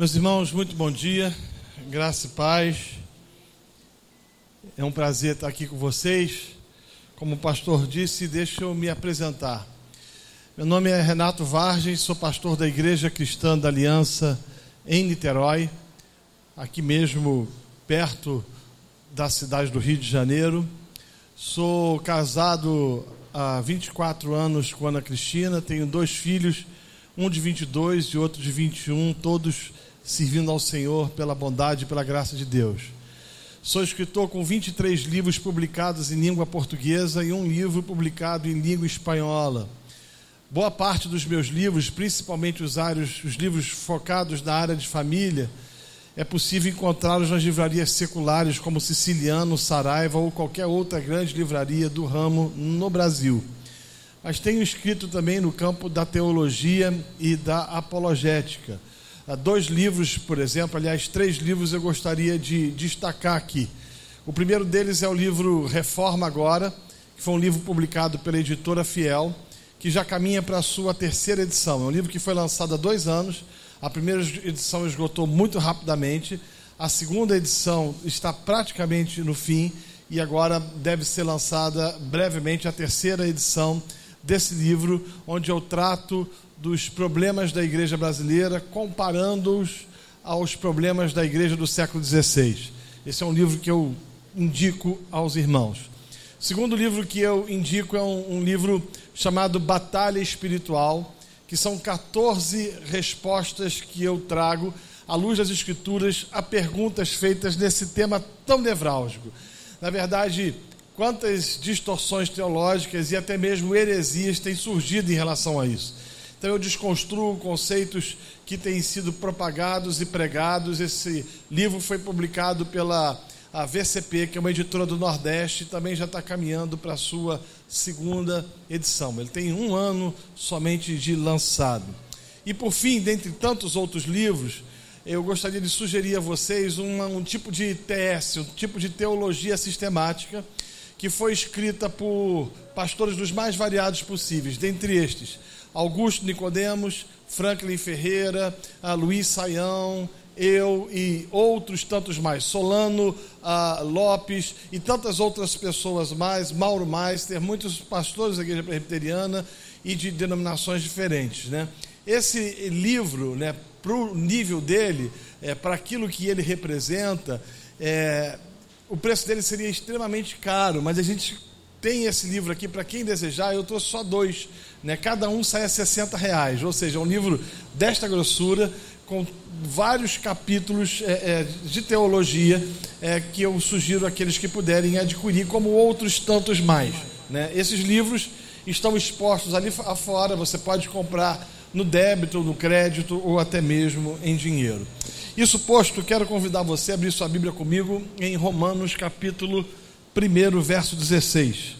Meus irmãos, muito bom dia, graça e paz. É um prazer estar aqui com vocês. Como o pastor disse, deixa eu me apresentar. Meu nome é Renato Vargens, sou pastor da Igreja Cristã da Aliança em Niterói, aqui mesmo perto da cidade do Rio de Janeiro. Sou casado há 24 anos com Ana Cristina, tenho dois filhos, um de 22 e outro de 21, todos servindo ao Senhor pela bondade e pela graça de Deus. Sou escritor com 23 livros publicados em língua portuguesa e um livro publicado em língua espanhola. Boa parte dos meus livros, principalmente os, áreas, os livros focados na área de família, é possível encontrá-los nas livrarias seculares como Siciliano, Saraiva ou qualquer outra grande livraria do ramo no Brasil. Mas tenho escrito também no campo da teologia e da apologética dois livros, por exemplo, aliás, três livros eu gostaria de destacar aqui. O primeiro deles é o livro Reforma Agora, que foi um livro publicado pela editora Fiel, que já caminha para a sua terceira edição. É um livro que foi lançado há dois anos. A primeira edição esgotou muito rapidamente. A segunda edição está praticamente no fim e agora deve ser lançada brevemente a terceira edição desse livro, onde eu trato dos problemas da igreja brasileira, comparando-os aos problemas da igreja do século XVI. Esse é um livro que eu indico aos irmãos. O segundo livro que eu indico é um, um livro chamado Batalha Espiritual, que são 14 respostas que eu trago à luz das Escrituras a perguntas feitas nesse tema tão nevrálgico. Na verdade, quantas distorções teológicas e até mesmo heresias têm surgido em relação a isso. Então eu desconstruo conceitos que têm sido propagados e pregados. Esse livro foi publicado pela a VCP, que é uma editora do Nordeste, também já está caminhando para a sua segunda edição. Ele tem um ano somente de lançado. E por fim, dentre tantos outros livros, eu gostaria de sugerir a vocês um tipo de TS, um tipo de teologia sistemática, que foi escrita por pastores dos mais variados possíveis, dentre estes. Augusto Nicodemos, Franklin Ferreira, Luiz Saião, eu e outros tantos mais, Solano Lopes e tantas outras pessoas mais, Mauro Meister, muitos pastores da igreja presbiteriana e de denominações diferentes. Né? Esse livro, né, para o nível dele, é, para aquilo que ele representa, é, o preço dele seria extremamente caro, mas a gente tem esse livro aqui para quem desejar, eu trouxe só dois né? Cada um sai a 60 reais, ou seja, é um livro desta grossura, com vários capítulos é, é, de teologia é, que eu sugiro àqueles que puderem adquirir, como outros tantos mais. Né? Esses livros estão expostos ali afora, você pode comprar no débito, no crédito ou até mesmo em dinheiro. Isso posto, quero convidar você a abrir sua Bíblia comigo em Romanos capítulo 1, verso 16.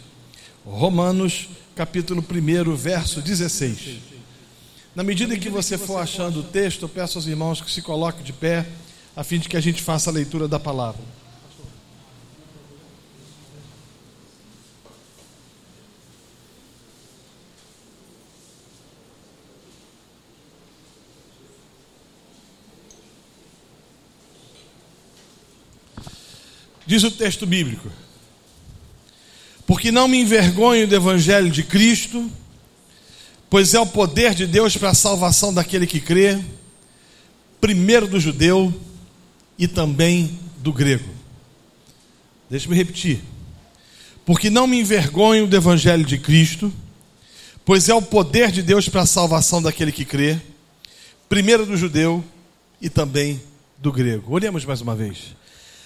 Romanos capítulo 1, verso 16. Na medida em que você for achando o texto, eu peço aos irmãos que se coloquem de pé, a fim de que a gente faça a leitura da palavra. Diz o texto bíblico: porque não me envergonho do Evangelho de Cristo, pois é o poder de Deus para a salvação daquele que crê, primeiro do judeu e também do grego. Deixe-me repetir. Porque não me envergonho do Evangelho de Cristo, pois é o poder de Deus para a salvação daquele que crê, primeiro do judeu e também do grego. Olhemos mais uma vez.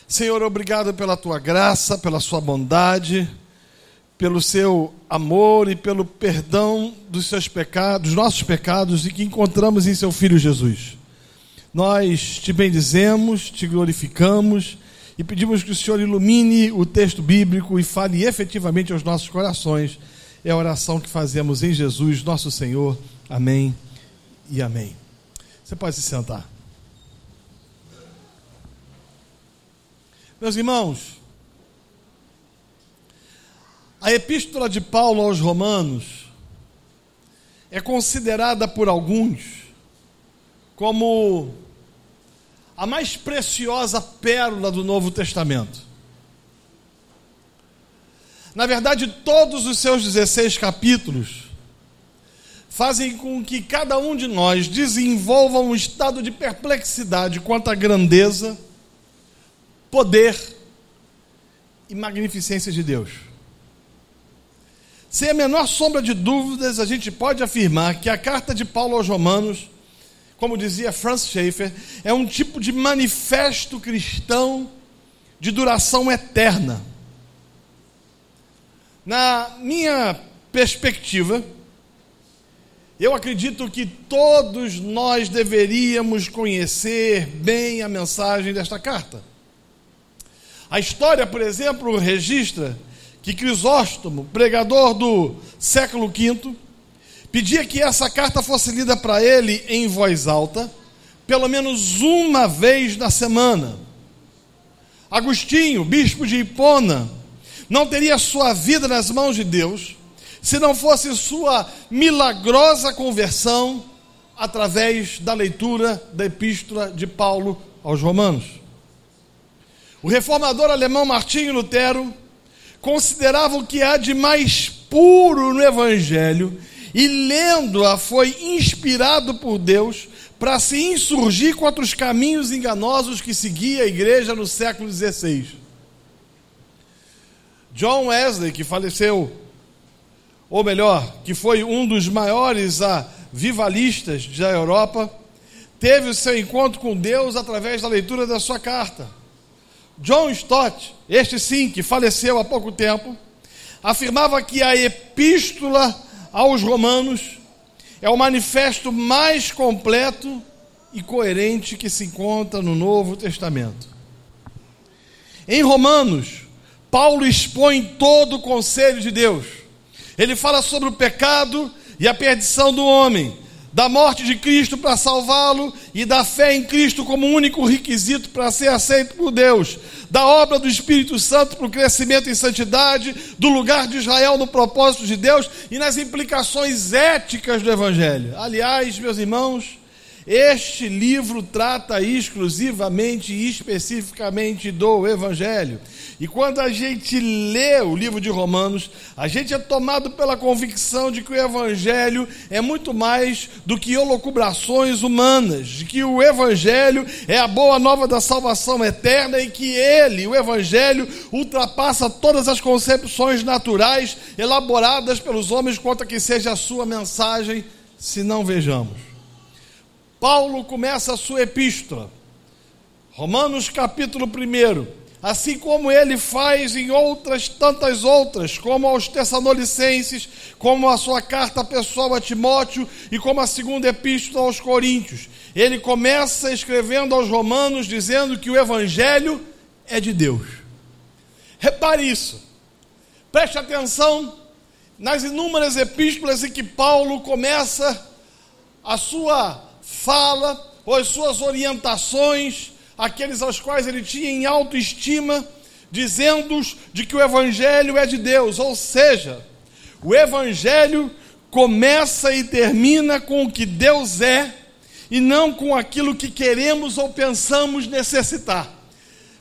Senhor, obrigado pela tua graça, pela sua bondade pelo seu amor e pelo perdão dos seus pecados, dos nossos pecados e que encontramos em seu filho Jesus. Nós te bendizemos, te glorificamos e pedimos que o Senhor ilumine o texto bíblico e fale efetivamente aos nossos corações. É a oração que fazemos em Jesus, nosso Senhor. Amém e amém. Você pode se sentar. Meus irmãos, a epístola de Paulo aos Romanos é considerada por alguns como a mais preciosa pérola do Novo Testamento. Na verdade, todos os seus 16 capítulos fazem com que cada um de nós desenvolva um estado de perplexidade quanto à grandeza, poder e magnificência de Deus. Sem a menor sombra de dúvidas, a gente pode afirmar que a carta de Paulo aos Romanos, como dizia Franz Schaeffer, é um tipo de manifesto cristão de duração eterna. Na minha perspectiva, eu acredito que todos nós deveríamos conhecer bem a mensagem desta carta. A história, por exemplo, registra que Crisóstomo, pregador do século V, pedia que essa carta fosse lida para ele em voz alta, pelo menos uma vez na semana. Agostinho, bispo de Hipona, não teria sua vida nas mãos de Deus se não fosse sua milagrosa conversão através da leitura da epístola de Paulo aos Romanos. O reformador alemão Martinho Lutero considerava o que há de mais puro no Evangelho e, lendo-a, foi inspirado por Deus para se insurgir contra os caminhos enganosos que seguia a igreja no século XVI. John Wesley, que faleceu, ou melhor, que foi um dos maiores avivalistas da Europa, teve o seu encontro com Deus através da leitura da sua carta. John Stott, este sim, que faleceu há pouco tempo, afirmava que a epístola aos Romanos é o manifesto mais completo e coerente que se encontra no Novo Testamento. Em Romanos, Paulo expõe todo o conselho de Deus. Ele fala sobre o pecado e a perdição do homem, da morte de Cristo para salvá-lo e da fé em Cristo como único requisito para ser aceito por Deus, da obra do Espírito Santo para o crescimento em santidade, do lugar de Israel no propósito de Deus e nas implicações éticas do Evangelho. Aliás, meus irmãos, este livro trata exclusivamente e especificamente do Evangelho. E quando a gente lê o livro de Romanos, a gente é tomado pela convicção de que o Evangelho é muito mais do que holocubrações humanas, de que o Evangelho é a boa nova da salvação eterna e que ele, o Evangelho, ultrapassa todas as concepções naturais elaboradas pelos homens quanto a que seja a sua mensagem, se não vejamos. Paulo começa a sua epístola, Romanos capítulo 1, assim como ele faz em outras tantas outras, como aos Tessalonicenses, como a sua carta pessoal a Timóteo e como a segunda epístola aos Coríntios. Ele começa escrevendo aos Romanos dizendo que o evangelho é de Deus. Repare isso. Preste atenção nas inúmeras epístolas em que Paulo começa a sua fala ou as suas orientações, aqueles aos quais ele tinha em autoestima, dizendo de que o Evangelho é de Deus, ou seja, o Evangelho começa e termina com o que Deus é e não com aquilo que queremos ou pensamos necessitar.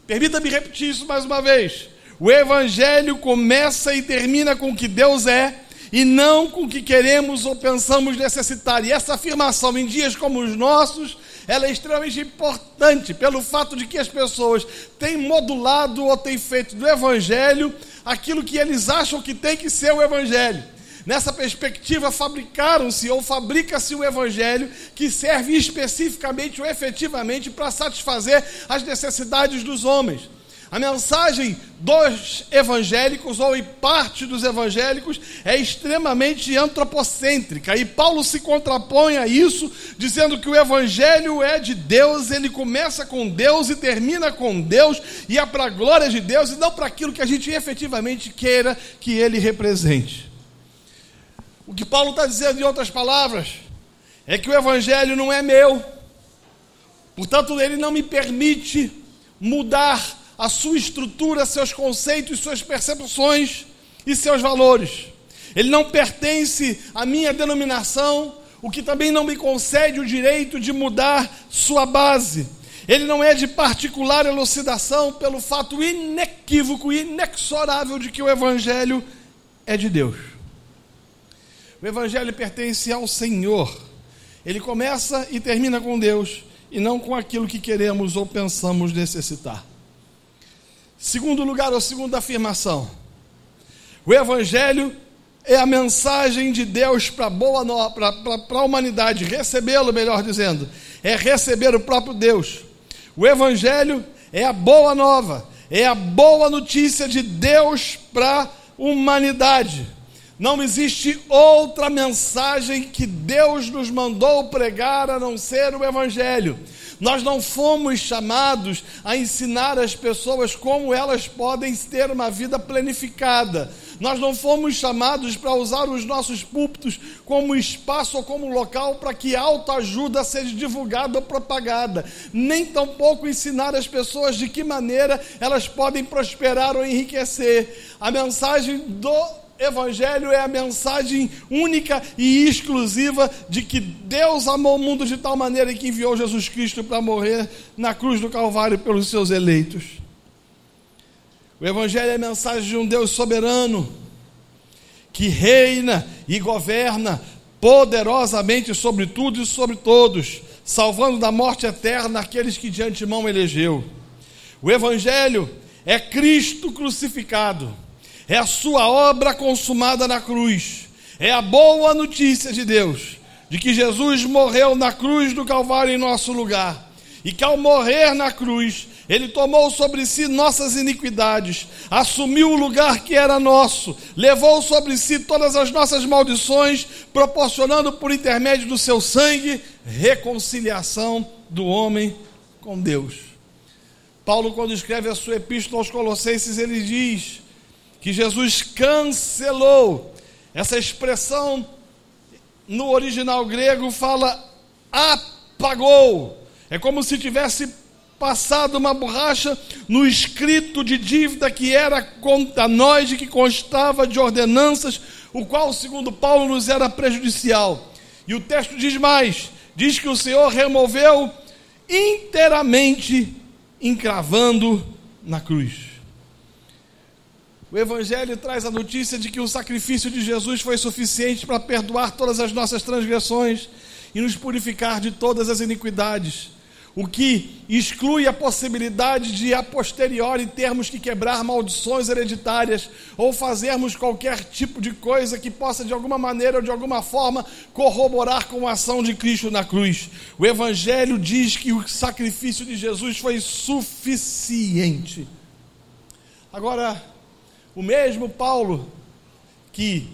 Permita-me repetir isso mais uma vez. O Evangelho começa e termina com o que Deus é e não com o que queremos ou pensamos necessitar. E essa afirmação em dias como os nossos, ela é extremamente importante pelo fato de que as pessoas têm modulado ou têm feito do evangelho aquilo que eles acham que tem que ser o evangelho. Nessa perspectiva, fabricaram-se ou fabrica-se o evangelho que serve especificamente ou efetivamente para satisfazer as necessidades dos homens. A mensagem dos evangélicos, ou em parte dos evangélicos, é extremamente antropocêntrica. E Paulo se contrapõe a isso, dizendo que o evangelho é de Deus, ele começa com Deus e termina com Deus, e é para a glória de Deus e não para aquilo que a gente efetivamente queira que ele represente. O que Paulo está dizendo, em outras palavras, é que o evangelho não é meu, portanto, ele não me permite mudar a sua estrutura, seus conceitos, suas percepções e seus valores. Ele não pertence à minha denominação, o que também não me concede o direito de mudar sua base. ele não é de particular elucidação pelo fato inequívoco e inexorável de que o Evangelho é de Deus. O Evangelho pertence ao Senhor. Ele começa e termina com Deus e não com aquilo que queremos ou pensamos necessitar. Segundo lugar, ou segunda afirmação, o Evangelho é a mensagem de Deus para a humanidade, recebê-lo, melhor dizendo, é receber o próprio Deus. O Evangelho é a boa nova, é a boa notícia de Deus para a humanidade. Não existe outra mensagem que Deus nos mandou pregar a não ser o Evangelho. Nós não fomos chamados a ensinar as pessoas como elas podem ter uma vida planificada. Nós não fomos chamados para usar os nossos púlpitos como espaço ou como local para que autoajuda seja divulgada ou propagada. Nem tampouco ensinar as pessoas de que maneira elas podem prosperar ou enriquecer. A mensagem do Evangelho é a mensagem única e exclusiva de que Deus amou o mundo de tal maneira que enviou Jesus Cristo para morrer na cruz do Calvário pelos seus eleitos. O Evangelho é a mensagem de um Deus soberano que reina e governa poderosamente sobre tudo e sobre todos, salvando da morte eterna aqueles que de antemão elegeu. O Evangelho é Cristo crucificado é a sua obra consumada na cruz, é a boa notícia de Deus, de que Jesus morreu na cruz do Calvário em nosso lugar, e que ao morrer na cruz, ele tomou sobre si nossas iniquidades, assumiu o lugar que era nosso, levou sobre si todas as nossas maldições, proporcionando por intermédio do seu sangue reconciliação do homem com Deus. Paulo, quando escreve a sua epístola aos Colossenses, ele diz: que Jesus cancelou. Essa expressão no original grego fala apagou. É como se tivesse passado uma borracha no escrito de dívida que era contra nós e que constava de ordenanças, o qual, segundo Paulo, nos era prejudicial. E o texto diz mais: diz que o Senhor removeu inteiramente, encravando na cruz. O Evangelho traz a notícia de que o sacrifício de Jesus foi suficiente para perdoar todas as nossas transgressões e nos purificar de todas as iniquidades. O que exclui a possibilidade de, a posteriori, termos que quebrar maldições hereditárias ou fazermos qualquer tipo de coisa que possa, de alguma maneira ou de alguma forma, corroborar com a ação de Cristo na cruz. O Evangelho diz que o sacrifício de Jesus foi suficiente. Agora, o mesmo Paulo que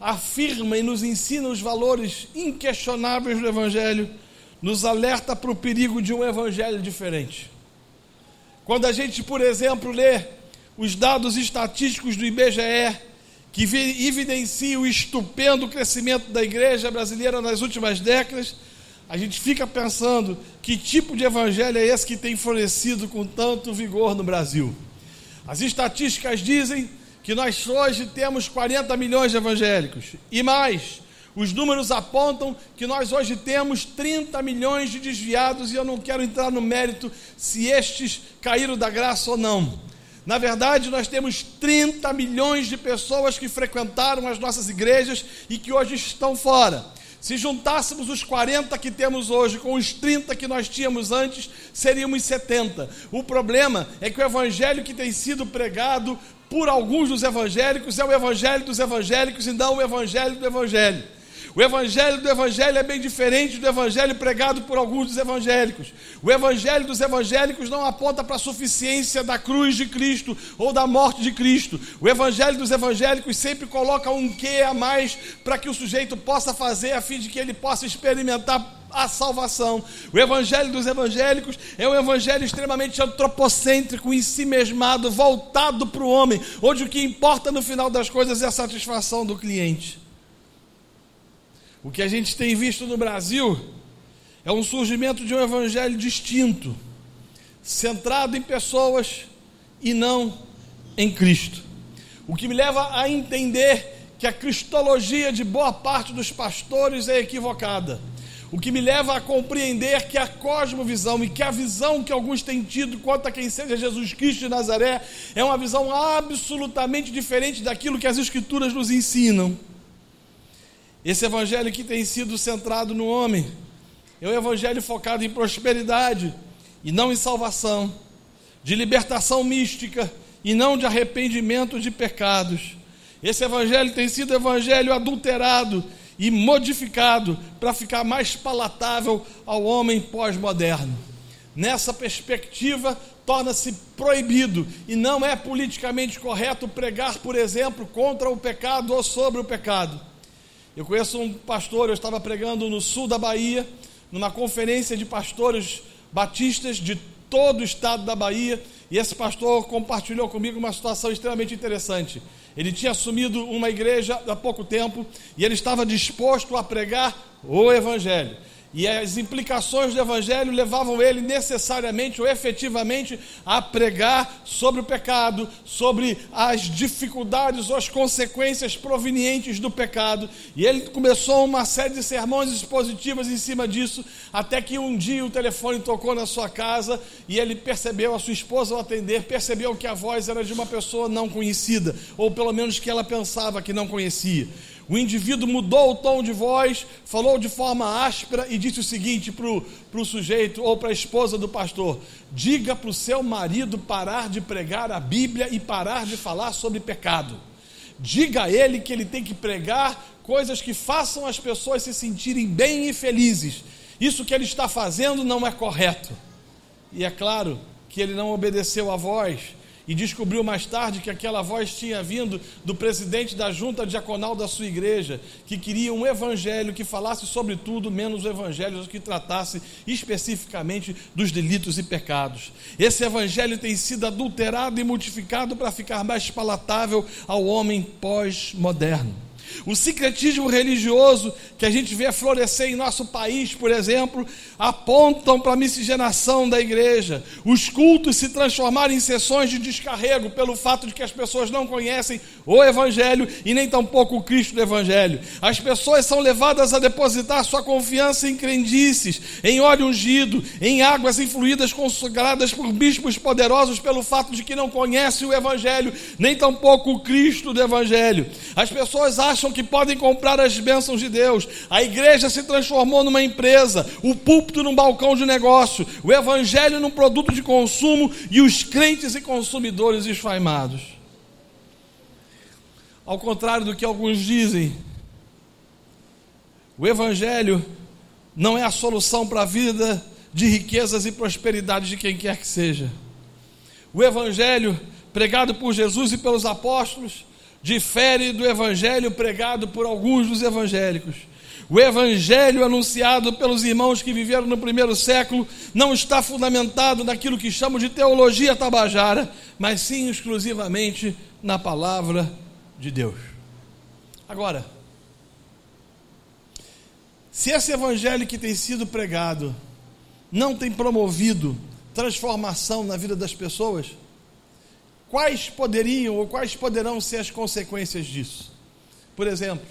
afirma e nos ensina os valores inquestionáveis do Evangelho, nos alerta para o perigo de um Evangelho diferente. Quando a gente, por exemplo, lê os dados estatísticos do IBGE, que evidencia o estupendo crescimento da igreja brasileira nas últimas décadas, a gente fica pensando que tipo de evangelho é esse que tem florescido com tanto vigor no Brasil. As estatísticas dizem que nós hoje temos 40 milhões de evangélicos e mais. Os números apontam que nós hoje temos 30 milhões de desviados e eu não quero entrar no mérito se estes caíram da graça ou não. Na verdade, nós temos 30 milhões de pessoas que frequentaram as nossas igrejas e que hoje estão fora. Se juntássemos os 40 que temos hoje com os 30 que nós tínhamos antes, seríamos 70. O problema é que o evangelho que tem sido pregado por alguns dos evangélicos é o evangelho dos evangélicos e não o evangelho do evangelho. O evangelho do evangelho é bem diferente do evangelho pregado por alguns dos evangélicos. O evangelho dos evangélicos não aponta para a suficiência da cruz de Cristo ou da morte de Cristo. O evangelho dos evangélicos sempre coloca um quê a mais para que o sujeito possa fazer a fim de que ele possa experimentar a salvação. O evangelho dos evangélicos é um evangelho extremamente antropocêntrico, em si mesmado, voltado para o homem, onde o que importa no final das coisas é a satisfação do cliente. O que a gente tem visto no Brasil é um surgimento de um evangelho distinto, centrado em pessoas e não em Cristo. O que me leva a entender que a cristologia de boa parte dos pastores é equivocada. O que me leva a compreender que a cosmovisão e que a visão que alguns têm tido quanto a quem seja Jesus Cristo de Nazaré é uma visão absolutamente diferente daquilo que as Escrituras nos ensinam. Esse evangelho que tem sido centrado no homem é um evangelho focado em prosperidade e não em salvação, de libertação mística e não de arrependimento de pecados. Esse evangelho tem sido evangelho adulterado e modificado para ficar mais palatável ao homem pós-moderno. Nessa perspectiva, torna-se proibido e não é politicamente correto pregar, por exemplo, contra o pecado ou sobre o pecado. Eu conheço um pastor, eu estava pregando no sul da Bahia, numa conferência de pastores batistas de todo o estado da Bahia, e esse pastor compartilhou comigo uma situação extremamente interessante. Ele tinha assumido uma igreja há pouco tempo e ele estava disposto a pregar o Evangelho. E as implicações do Evangelho levavam ele necessariamente ou efetivamente a pregar sobre o pecado, sobre as dificuldades ou as consequências provenientes do pecado. E ele começou uma série de sermões expositivas em cima disso, até que um dia o telefone tocou na sua casa e ele percebeu, a sua esposa ao atender, percebeu que a voz era de uma pessoa não conhecida, ou pelo menos que ela pensava que não conhecia. O indivíduo mudou o tom de voz, falou de forma áspera e disse o seguinte para o sujeito ou para a esposa do pastor: diga para o seu marido parar de pregar a Bíblia e parar de falar sobre pecado. Diga a ele que ele tem que pregar coisas que façam as pessoas se sentirem bem e felizes. Isso que ele está fazendo não é correto. E é claro que ele não obedeceu à voz e descobriu mais tarde que aquela voz tinha vindo do presidente da junta diaconal da sua igreja, que queria um evangelho que falasse sobre tudo, menos o evangelho que tratasse especificamente dos delitos e pecados. Esse evangelho tem sido adulterado e modificado para ficar mais palatável ao homem pós-moderno. O secretismo religioso que a gente vê florescer em nosso país, por exemplo, apontam para a miscigenação da igreja. Os cultos se transformaram em sessões de descarrego pelo fato de que as pessoas não conhecem o Evangelho e nem tampouco o Cristo do Evangelho. As pessoas são levadas a depositar sua confiança em crendices, em óleo ungido, em águas influídas consagradas por bispos poderosos pelo fato de que não conhecem o Evangelho, nem tampouco o Cristo do Evangelho. As pessoas acham acham que podem comprar as bênçãos de Deus. A igreja se transformou numa empresa, o púlpito num balcão de negócio, o evangelho num produto de consumo e os crentes e consumidores esfaimados. Ao contrário do que alguns dizem, o evangelho não é a solução para a vida de riquezas e prosperidade de quem quer que seja. O evangelho pregado por Jesus e pelos apóstolos difere do evangelho pregado por alguns dos evangélicos. O evangelho anunciado pelos irmãos que viveram no primeiro século não está fundamentado naquilo que chamam de teologia tabajara, mas sim exclusivamente na palavra de Deus. Agora, se esse evangelho que tem sido pregado não tem promovido transformação na vida das pessoas, Quais poderiam ou quais poderão ser as consequências disso? Por exemplo,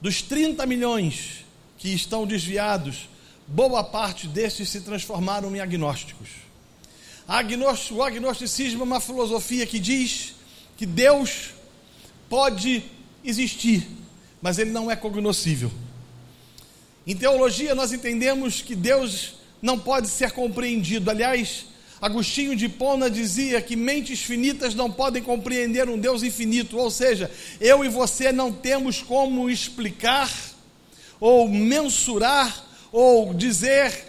dos 30 milhões que estão desviados, boa parte destes se transformaram em agnósticos. O agnosticismo é uma filosofia que diz que Deus pode existir, mas ele não é cognoscível. Em teologia, nós entendemos que Deus não pode ser compreendido. Aliás, Agostinho de Pona dizia que mentes finitas não podem compreender um Deus infinito, ou seja, eu e você não temos como explicar, ou mensurar, ou dizer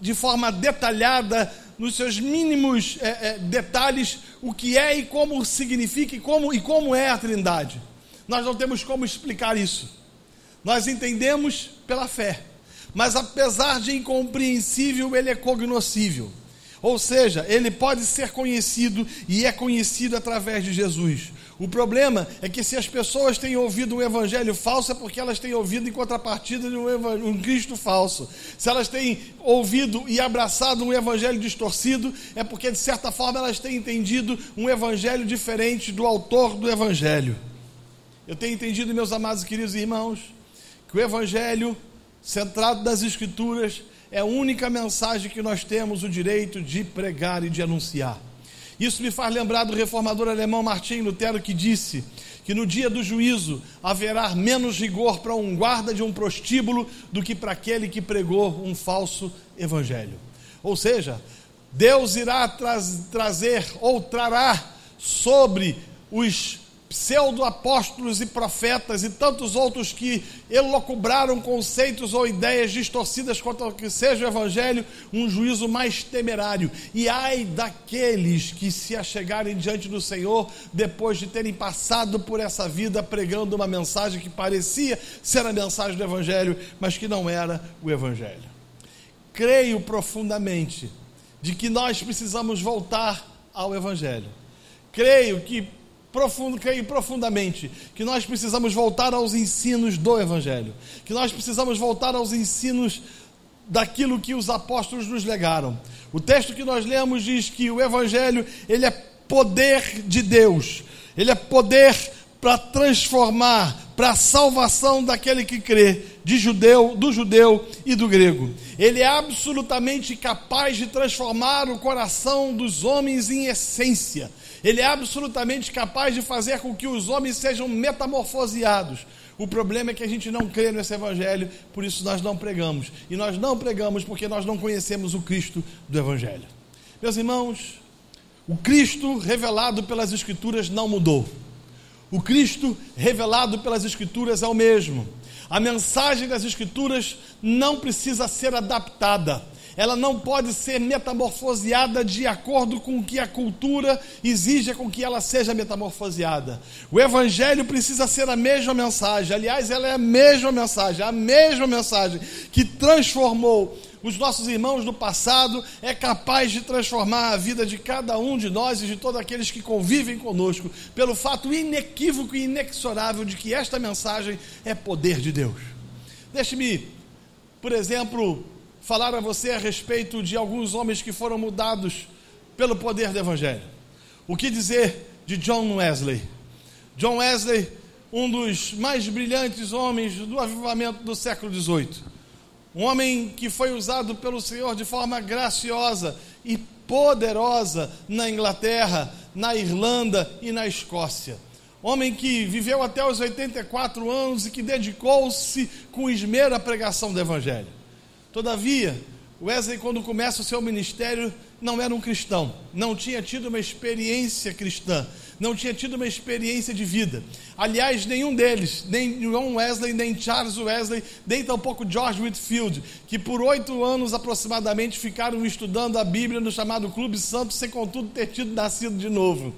de forma detalhada, nos seus mínimos é, é, detalhes, o que é e como significa e como, e como é a Trindade. Nós não temos como explicar isso. Nós entendemos pela fé, mas apesar de incompreensível, ele é cognoscível. Ou seja, ele pode ser conhecido e é conhecido através de Jesus. O problema é que se as pessoas têm ouvido um evangelho falso, é porque elas têm ouvido em contrapartida de um, um Cristo falso. Se elas têm ouvido e abraçado um evangelho distorcido, é porque de certa forma elas têm entendido um evangelho diferente do autor do evangelho. Eu tenho entendido, meus amados e queridos irmãos, que o evangelho centrado nas Escrituras, é a única mensagem que nós temos o direito de pregar e de anunciar. Isso me faz lembrar do reformador alemão Martim Lutero que disse que no dia do juízo haverá menos rigor para um guarda de um prostíbulo do que para aquele que pregou um falso evangelho. Ou seja, Deus irá tra trazer ou trará sobre os pseudo-apóstolos e profetas e tantos outros que elocubraram conceitos ou ideias distorcidas quanto ao que seja o Evangelho, um juízo mais temerário. E ai daqueles que se achegarem diante do Senhor depois de terem passado por essa vida pregando uma mensagem que parecia ser a mensagem do Evangelho, mas que não era o Evangelho. Creio profundamente de que nós precisamos voltar ao Evangelho. Creio que profundo, creio profundamente que nós precisamos voltar aos ensinos do Evangelho, que nós precisamos voltar aos ensinos daquilo que os apóstolos nos legaram. O texto que nós lemos diz que o Evangelho ele é poder de Deus, ele é poder para transformar, para a salvação daquele que crê, de judeu, do judeu e do grego. Ele é absolutamente capaz de transformar o coração dos homens em essência. Ele é absolutamente capaz de fazer com que os homens sejam metamorfoseados. O problema é que a gente não crê nesse evangelho, por isso nós não pregamos. E nós não pregamos porque nós não conhecemos o Cristo do evangelho. Meus irmãos, o Cristo revelado pelas Escrituras não mudou. O Cristo revelado pelas Escrituras é o mesmo. A mensagem das Escrituras não precisa ser adaptada ela não pode ser metamorfoseada de acordo com o que a cultura exige com que ela seja metamorfoseada. O Evangelho precisa ser a mesma mensagem, aliás, ela é a mesma mensagem, a mesma mensagem que transformou os nossos irmãos do passado, é capaz de transformar a vida de cada um de nós e de todos aqueles que convivem conosco, pelo fato inequívoco e inexorável de que esta mensagem é poder de Deus. Deixe-me, por exemplo, falar a você a respeito de alguns homens que foram mudados pelo poder do Evangelho. O que dizer de John Wesley? John Wesley, um dos mais brilhantes homens do avivamento do século XVIII. Um homem que foi usado pelo Senhor de forma graciosa e poderosa na Inglaterra, na Irlanda e na Escócia. Homem que viveu até os 84 anos e que dedicou-se com esmero à pregação do Evangelho. Todavia, Wesley, quando começa o seu ministério, não era um cristão, não tinha tido uma experiência cristã, não tinha tido uma experiência de vida. Aliás, nenhum deles, nem John Wesley, nem Charles Wesley, nem tampouco George Whitfield, que por oito anos aproximadamente ficaram estudando a Bíblia no chamado Clube Santo, sem contudo ter tido nascido de novo.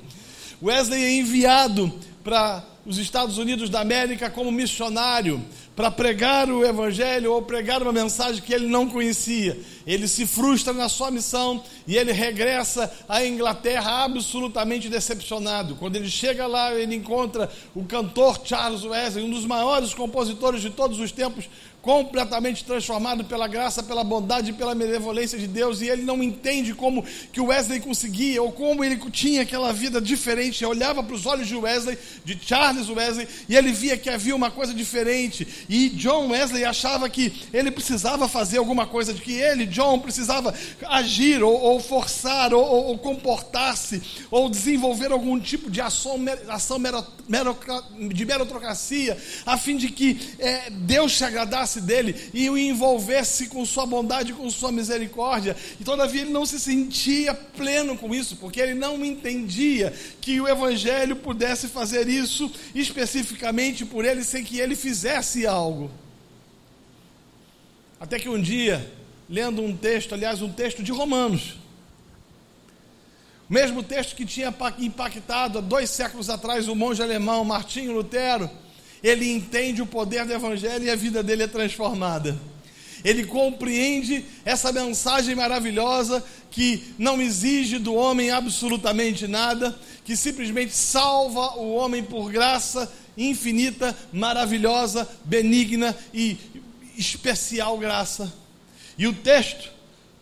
Wesley é enviado para os Estados Unidos da América como missionário para pregar o evangelho ou pregar uma mensagem que ele não conhecia. Ele se frustra na sua missão e ele regressa à Inglaterra absolutamente decepcionado. Quando ele chega lá, ele encontra o cantor Charles Wesley, um dos maiores compositores de todos os tempos, completamente transformado pela graça, pela bondade e pela benevolência de Deus, e ele não entende como que Wesley conseguia, ou como ele tinha aquela vida diferente. Ele olhava para os olhos de Wesley, de Charles Wesley, e ele via que havia uma coisa diferente. E John Wesley achava que ele precisava fazer alguma coisa, de que ele, John, precisava agir, ou, ou forçar, ou, ou, comportar-se, ou desenvolver algum tipo de ação, ação mero, mero, de meritocracia, a fim de que é, Deus se agradasse dele e o envolvesse com sua bondade, com sua misericórdia. E todavia ele não se sentia pleno com isso, porque ele não entendia que o Evangelho pudesse fazer isso especificamente por ele, sem que ele fizesse algo. Até que um dia, lendo um texto, aliás, um texto de Romanos, o mesmo texto que tinha impactado há dois séculos atrás o monge alemão Martinho Lutero, ele entende o poder do Evangelho e a vida dele é transformada. Ele compreende essa mensagem maravilhosa que não exige do homem absolutamente nada, que simplesmente salva o homem por graça infinita, maravilhosa, benigna e especial graça. E o texto,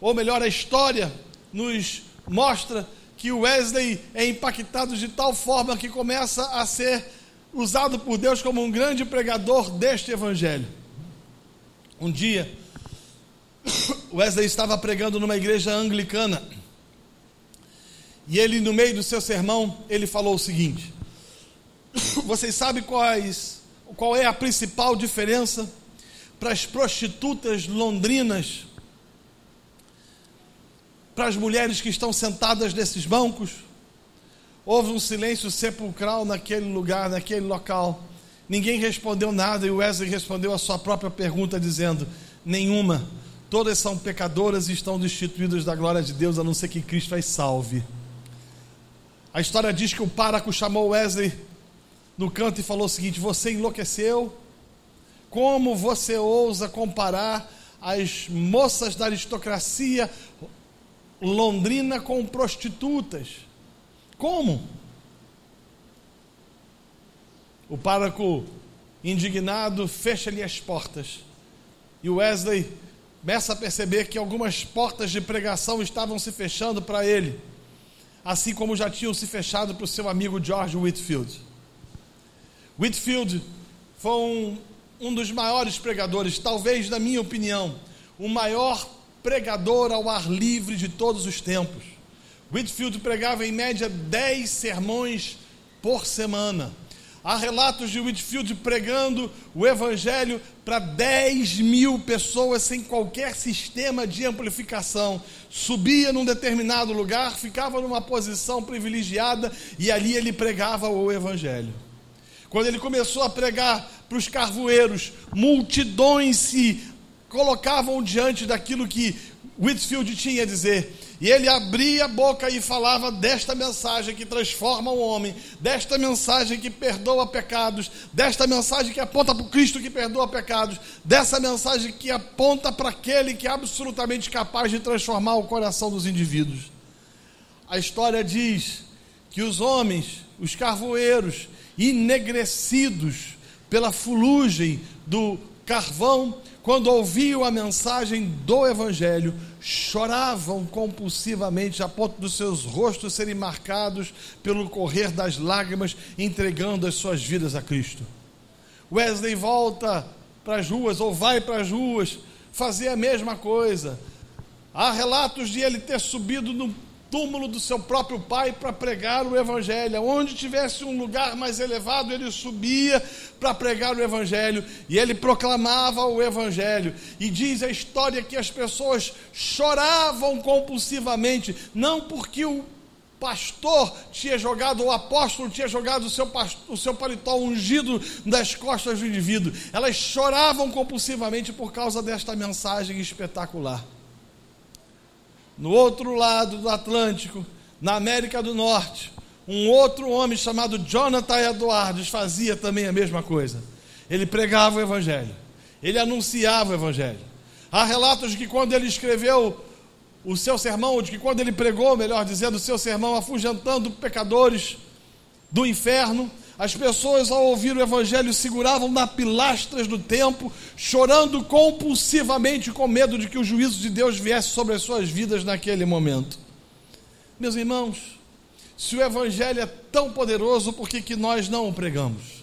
ou melhor, a história, nos mostra que Wesley é impactado de tal forma que começa a ser usado por Deus como um grande pregador deste evangelho. Um dia, Wesley estava pregando numa igreja anglicana. E ele, no meio do seu sermão, ele falou o seguinte: Vocês sabem quais, qual é a principal diferença para as prostitutas londrinas, para as mulheres que estão sentadas nesses bancos? Houve um silêncio sepulcral naquele lugar, naquele local. Ninguém respondeu nada e Wesley respondeu a sua própria pergunta, dizendo: Nenhuma. Todas são pecadoras e estão destituídas da glória de Deus, a não ser que Cristo as salve. A história diz que o páraco chamou Wesley no canto e falou o seguinte: Você enlouqueceu? Como você ousa comparar as moças da aristocracia londrina com prostitutas? Como? O pároco, indignado, fecha-lhe as portas. E Wesley começa a perceber que algumas portas de pregação estavam se fechando para ele, assim como já tinham se fechado para o seu amigo George Whitfield. Whitfield foi um, um dos maiores pregadores, talvez, na minha opinião, o maior pregador ao ar livre de todos os tempos. Whitfield pregava em média 10 sermões por semana. Há relatos de Whitfield pregando o Evangelho para 10 mil pessoas sem qualquer sistema de amplificação. Subia num determinado lugar, ficava numa posição privilegiada e ali ele pregava o Evangelho. Quando ele começou a pregar para os carvoeiros, multidões se colocavam diante daquilo que Whitfield tinha a dizer. E ele abria a boca e falava desta mensagem que transforma o homem, desta mensagem que perdoa pecados, desta mensagem que aponta para o Cristo que perdoa pecados, dessa mensagem que aponta para aquele que é absolutamente capaz de transformar o coração dos indivíduos. A história diz que os homens, os carvoeiros, enegrecidos pela fulugem do carvão, quando ouviam a mensagem do Evangelho, choravam compulsivamente a ponto dos seus rostos serem marcados pelo correr das lágrimas, entregando as suas vidas a Cristo. Wesley volta para as ruas, ou vai para as ruas, fazer a mesma coisa. Há relatos de ele ter subido no túmulo do seu próprio pai para pregar o Evangelho. Onde tivesse um lugar mais elevado, ele subia para pregar o Evangelho e ele proclamava o Evangelho. E diz a história que as pessoas choravam compulsivamente, não porque o pastor tinha jogado, o apóstolo tinha jogado o seu, o seu paletó ungido das costas do indivíduo. Elas choravam compulsivamente por causa desta mensagem espetacular. No outro lado do Atlântico, na América do Norte, um outro homem chamado Jonathan Edwards fazia também a mesma coisa. Ele pregava o Evangelho, ele anunciava o Evangelho. Há relatos de que quando ele escreveu o seu sermão, ou de que quando ele pregou, melhor dizendo, o seu sermão, afugentando pecadores do inferno, as pessoas, ao ouvir o Evangelho, seguravam na pilastras do templo, chorando compulsivamente, com medo de que o juízo de Deus viesse sobre as suas vidas naquele momento. Meus irmãos, se o Evangelho é tão poderoso, por que, que nós não o pregamos?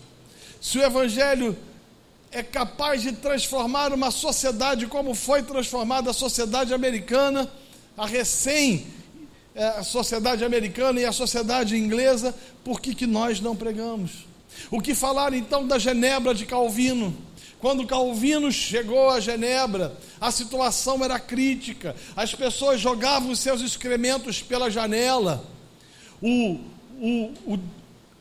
Se o Evangelho é capaz de transformar uma sociedade como foi transformada a sociedade americana, a recém a sociedade americana e a sociedade inglesa, por que, que nós não pregamos? O que falar então da Genebra de Calvino? Quando Calvino chegou a Genebra, a situação era crítica, as pessoas jogavam seus excrementos pela janela, o, o, o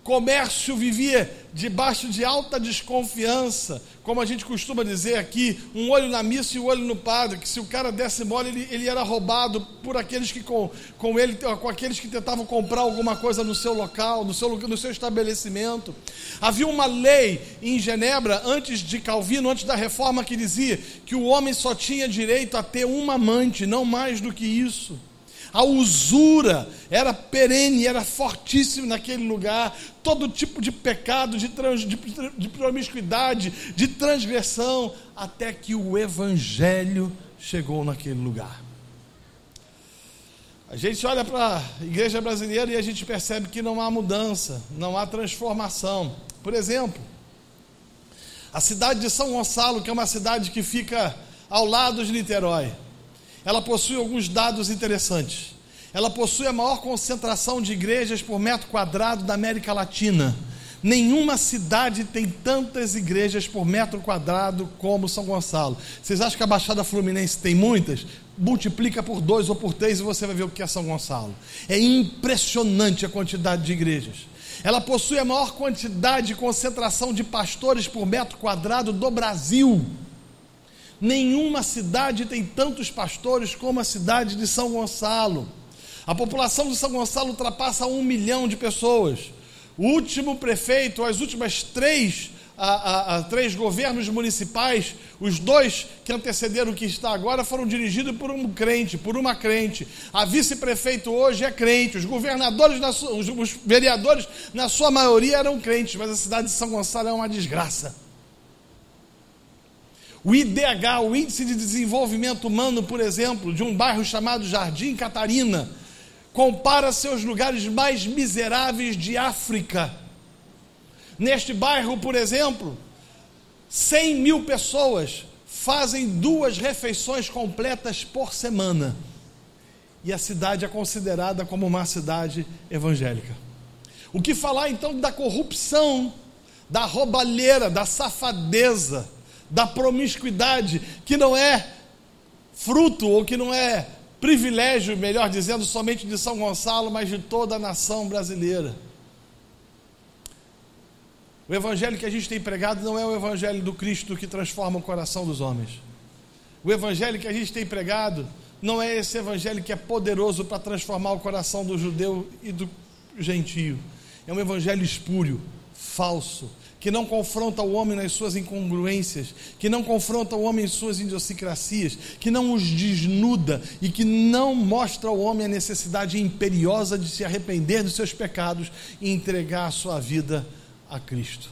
comércio vivia debaixo de alta desconfiança, como a gente costuma dizer aqui, um olho na missa e o um olho no padre, que se o cara desse mole, ele, ele era roubado por aqueles que com, com ele, com aqueles que tentavam comprar alguma coisa no seu local, no seu, no seu estabelecimento. Havia uma lei em Genebra, antes de Calvino, antes da reforma, que dizia que o homem só tinha direito a ter uma amante, não mais do que isso. A usura era perene, era fortíssima naquele lugar. Todo tipo de pecado, de, trans, de, de promiscuidade, de transgressão, até que o Evangelho chegou naquele lugar. A gente olha para a igreja brasileira e a gente percebe que não há mudança, não há transformação. Por exemplo, A cidade de São Gonçalo, que é uma cidade que fica ao lado de Niterói, ela possui alguns dados interessantes. Ela possui a maior concentração de igrejas por metro quadrado da América Latina. Nenhuma cidade tem tantas igrejas por metro quadrado como São Gonçalo. Vocês acham que a Baixada Fluminense tem muitas? Multiplica por dois ou por três e você vai ver o que é São Gonçalo. É impressionante a quantidade de igrejas. Ela possui a maior quantidade e concentração de pastores por metro quadrado do Brasil. Nenhuma cidade tem tantos pastores como a cidade de São Gonçalo. A população de São Gonçalo ultrapassa um milhão de pessoas. O último prefeito, as últimas três, a, a, a, três governos municipais, os dois que antecederam o que está agora, foram dirigidos por um crente, por uma crente. A vice-prefeito hoje é crente. Os governadores, os, os vereadores, na sua maioria, eram crentes, mas a cidade de São Gonçalo é uma desgraça. O IDH, o Índice de Desenvolvimento Humano, por exemplo, de um bairro chamado Jardim Catarina, compara seus lugares mais miseráveis de África. Neste bairro, por exemplo, 100 mil pessoas fazem duas refeições completas por semana. E a cidade é considerada como uma cidade evangélica. O que falar então da corrupção, da roubalheira, da safadeza, da promiscuidade, que não é fruto ou que não é privilégio, melhor dizendo, somente de São Gonçalo, mas de toda a nação brasileira. O evangelho que a gente tem pregado não é o evangelho do Cristo que transforma o coração dos homens. O evangelho que a gente tem pregado não é esse evangelho que é poderoso para transformar o coração do judeu e do gentio. É um evangelho espúrio, falso, que não confronta o homem nas suas incongruências, que não confronta o homem em suas idiosincrasias, que não os desnuda e que não mostra ao homem a necessidade imperiosa de se arrepender dos seus pecados e entregar a sua vida a Cristo.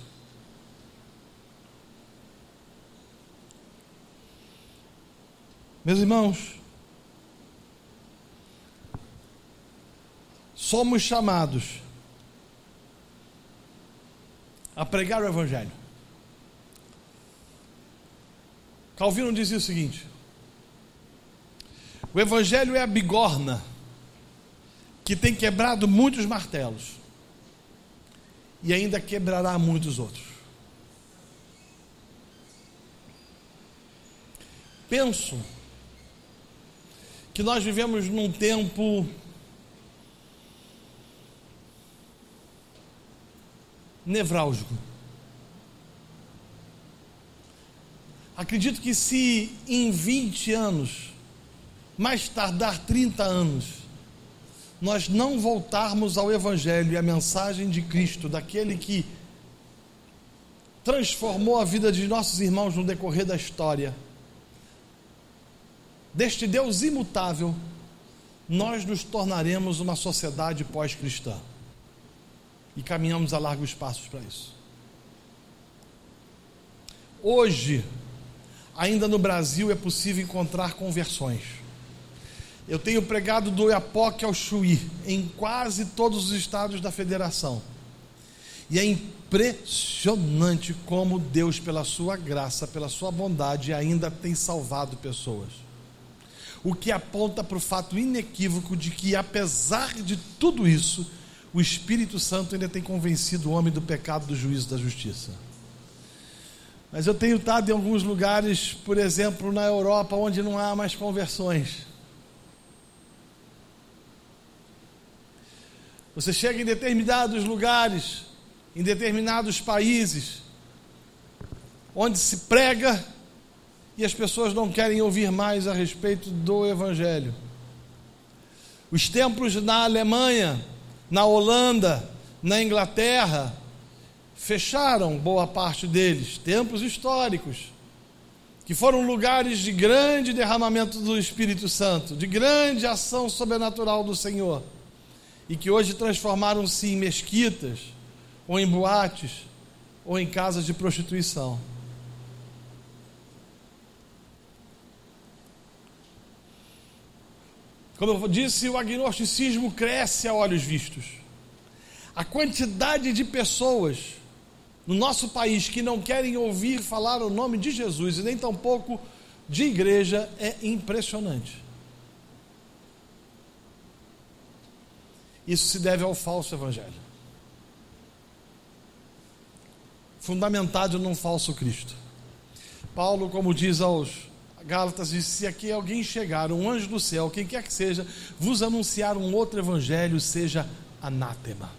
Meus irmãos, somos chamados a pregar o Evangelho. Calvino dizia o seguinte: o Evangelho é a bigorna que tem quebrado muitos martelos e ainda quebrará muitos outros. Penso que nós vivemos num tempo nevrálgico. Acredito que se em 20 anos, mais tardar 30 anos, nós não voltarmos ao Evangelho e à mensagem de Cristo, daquele que transformou a vida de nossos irmãos no decorrer da história, deste Deus imutável, nós nos tornaremos uma sociedade pós-cristã e caminhamos a largos passos para isso. Hoje, ainda no Brasil, é possível encontrar conversões. Eu tenho pregado do Iapoque ao Chuí, em quase todos os estados da federação. E é impressionante como Deus, pela sua graça, pela sua bondade, ainda tem salvado pessoas. O que aponta para o fato inequívoco de que, apesar de tudo isso, o Espírito Santo ainda tem convencido o homem do pecado, do juízo, da justiça. Mas eu tenho estado em alguns lugares, por exemplo, na Europa, onde não há mais conversões. Você chega em determinados lugares, em determinados países, onde se prega e as pessoas não querem ouvir mais a respeito do Evangelho. Os templos na Alemanha na Holanda, na Inglaterra, fecharam boa parte deles, tempos históricos, que foram lugares de grande derramamento do Espírito Santo, de grande ação sobrenatural do Senhor, e que hoje transformaram-se em mesquitas, ou em boates, ou em casas de prostituição. Como eu disse, o agnosticismo cresce a olhos vistos. A quantidade de pessoas no nosso país que não querem ouvir falar o nome de Jesus e nem tampouco de igreja é impressionante. Isso se deve ao falso evangelho. Fundamentado num falso Cristo. Paulo, como diz aos Gálatas, diz: se aqui alguém chegar, um anjo do céu, quem quer que seja, vos anunciar um outro evangelho, seja anátema.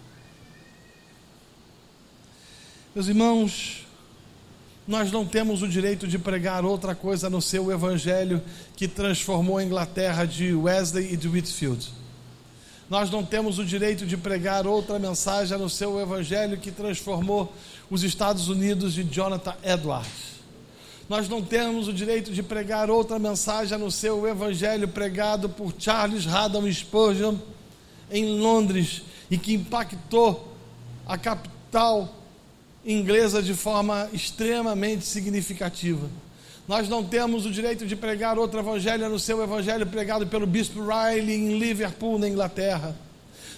Meus irmãos, nós não temos o direito de pregar outra coisa no seu evangelho que transformou a Inglaterra de Wesley e de Whitfield. Nós não temos o direito de pregar outra mensagem no seu evangelho que transformou os Estados Unidos de Jonathan Edwards. Nós não temos o direito de pregar outra mensagem no seu evangelho pregado por Charles Haddon Spurgeon em Londres e que impactou a capital inglesa de forma extremamente significativa. Nós não temos o direito de pregar outro evangelho no seu evangelho pregado pelo bispo Riley em Liverpool, na Inglaterra.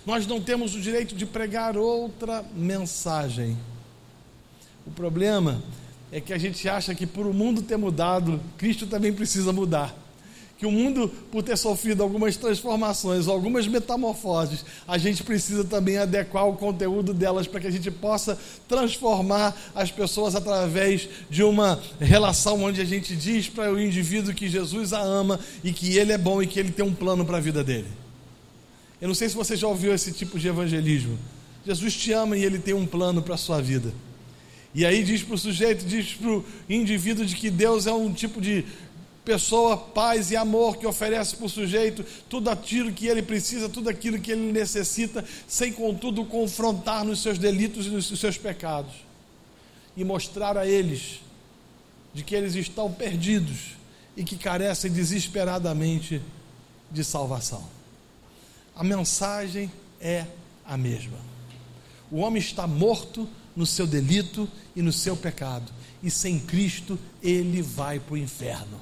Nós não temos o direito de pregar outra mensagem. O problema é que a gente acha que por o mundo ter mudado, Cristo também precisa mudar que o mundo, por ter sofrido algumas transformações, algumas metamorfoses, a gente precisa também adequar o conteúdo delas para que a gente possa transformar as pessoas através de uma relação onde a gente diz para o indivíduo que Jesus a ama e que ele é bom e que ele tem um plano para a vida dele. Eu não sei se você já ouviu esse tipo de evangelismo. Jesus te ama e ele tem um plano para a sua vida. E aí diz para o sujeito, diz para o indivíduo de que Deus é um tipo de pessoa, paz e amor que oferece para o sujeito tudo aquilo que ele precisa, tudo aquilo que ele necessita, sem contudo confrontar nos seus delitos e nos seus pecados. E mostrar a eles de que eles estão perdidos e que carecem desesperadamente de salvação. A mensagem é a mesma. O homem está morto no seu delito e no seu pecado, e sem Cristo ele vai para o inferno.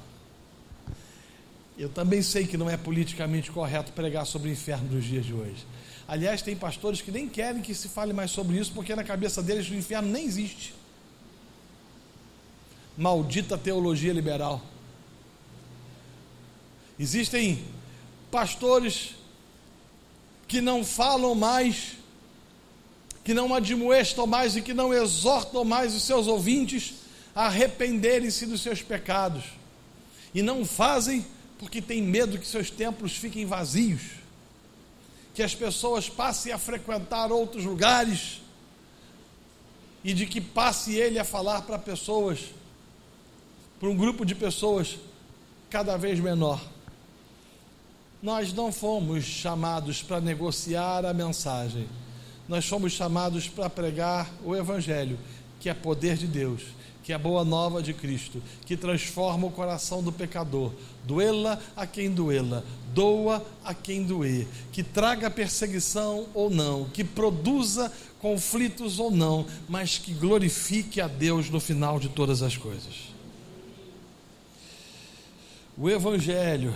Eu também sei que não é politicamente correto pregar sobre o inferno nos dias de hoje. Aliás, tem pastores que nem querem que se fale mais sobre isso, porque na cabeça deles o inferno nem existe. Maldita teologia liberal. Existem pastores que não falam mais, que não admoestam mais e que não exortam mais os seus ouvintes a arrependerem-se dos seus pecados. E não fazem porque tem medo que seus templos fiquem vazios, que as pessoas passem a frequentar outros lugares e de que passe ele a falar para pessoas, para um grupo de pessoas cada vez menor. Nós não fomos chamados para negociar a mensagem, nós fomos chamados para pregar o Evangelho, que é poder de Deus que é a boa nova de Cristo, que transforma o coração do pecador, doela a quem doela, doa a quem doer, que traga perseguição ou não, que produza conflitos ou não, mas que glorifique a Deus no final de todas as coisas. O Evangelho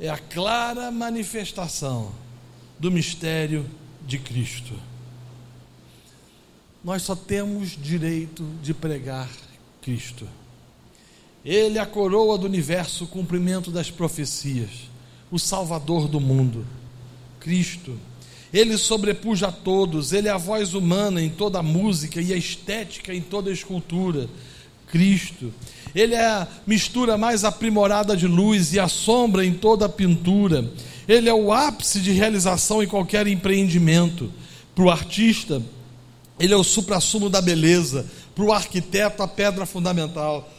é a clara manifestação do mistério de Cristo. Nós só temos direito de pregar Cristo. Ele é a coroa do universo, o cumprimento das profecias, o Salvador do mundo. Cristo. Ele sobrepuja a todos, ele é a voz humana em toda a música e a estética em toda a escultura. Cristo. Ele é a mistura mais aprimorada de luz e a sombra em toda a pintura. Ele é o ápice de realização em qualquer empreendimento. Para o artista, ele é o suprassumo da beleza, para o arquiteto a pedra fundamental,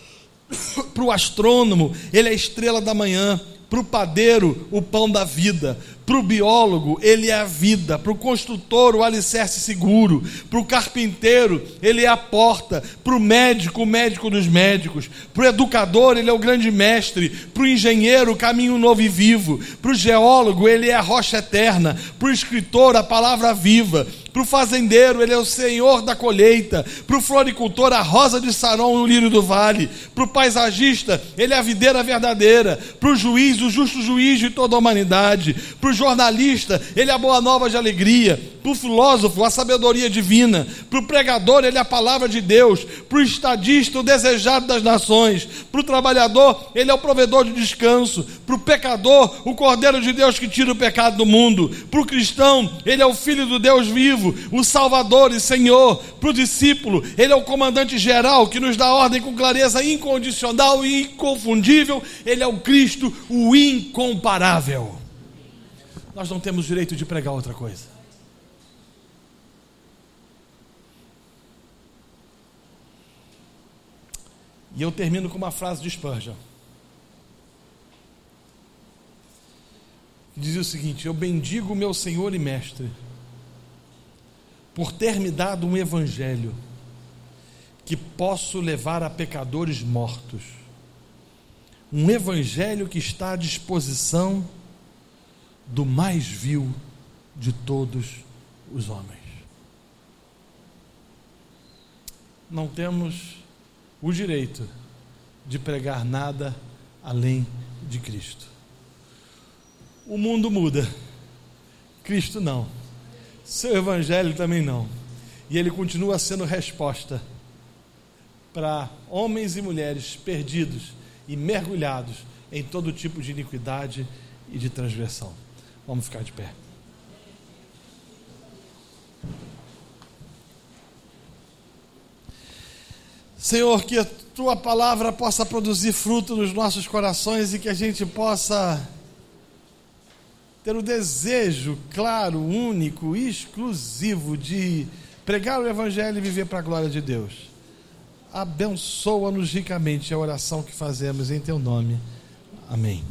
para o astrônomo ele é a estrela da manhã, para o padeiro o pão da vida, para o biólogo, ele é a vida. Para o construtor, o alicerce seguro. Para o carpinteiro, ele é a porta. Para o médico, o médico dos médicos. Para o educador, ele é o grande mestre. Para o engenheiro, o caminho novo e vivo. Para o geólogo, ele é a rocha eterna. Para o escritor, a palavra viva. Para o fazendeiro, ele é o senhor da colheita. Para o floricultor, a rosa de Saron, o lírio do vale. Para o paisagista, ele é a videira verdadeira. Para o juiz, o justo juiz de toda a humanidade. Para jornalista, ele é a boa nova de alegria. Para o filósofo, a sabedoria divina. Para o pregador, ele é a palavra de Deus. Para o estadista, o desejado das nações. Para o trabalhador, ele é o provedor de descanso. Para o pecador, o cordeiro de Deus que tira o pecado do mundo. Para o cristão, ele é o filho do Deus vivo, o Salvador e Senhor. Para o discípulo, ele é o comandante geral que nos dá ordem com clareza incondicional e inconfundível. Ele é o Cristo, o incomparável. Nós não temos direito de pregar outra coisa. E eu termino com uma frase de Spurgeon. Dizia o seguinte: Eu bendigo meu Senhor e Mestre, por ter me dado um evangelho que posso levar a pecadores mortos. Um evangelho que está à disposição do mais vil de todos os homens. Não temos o direito de pregar nada além de Cristo. O mundo muda, Cristo não. Seu evangelho também não. E ele continua sendo resposta para homens e mulheres perdidos e mergulhados em todo tipo de iniquidade e de transgressão. Vamos ficar de pé. Senhor, que a tua palavra possa produzir fruto nos nossos corações e que a gente possa ter o desejo claro, único, exclusivo de pregar o Evangelho e viver para a glória de Deus abençoa-nos ricamente a oração que fazemos em teu nome. Amém.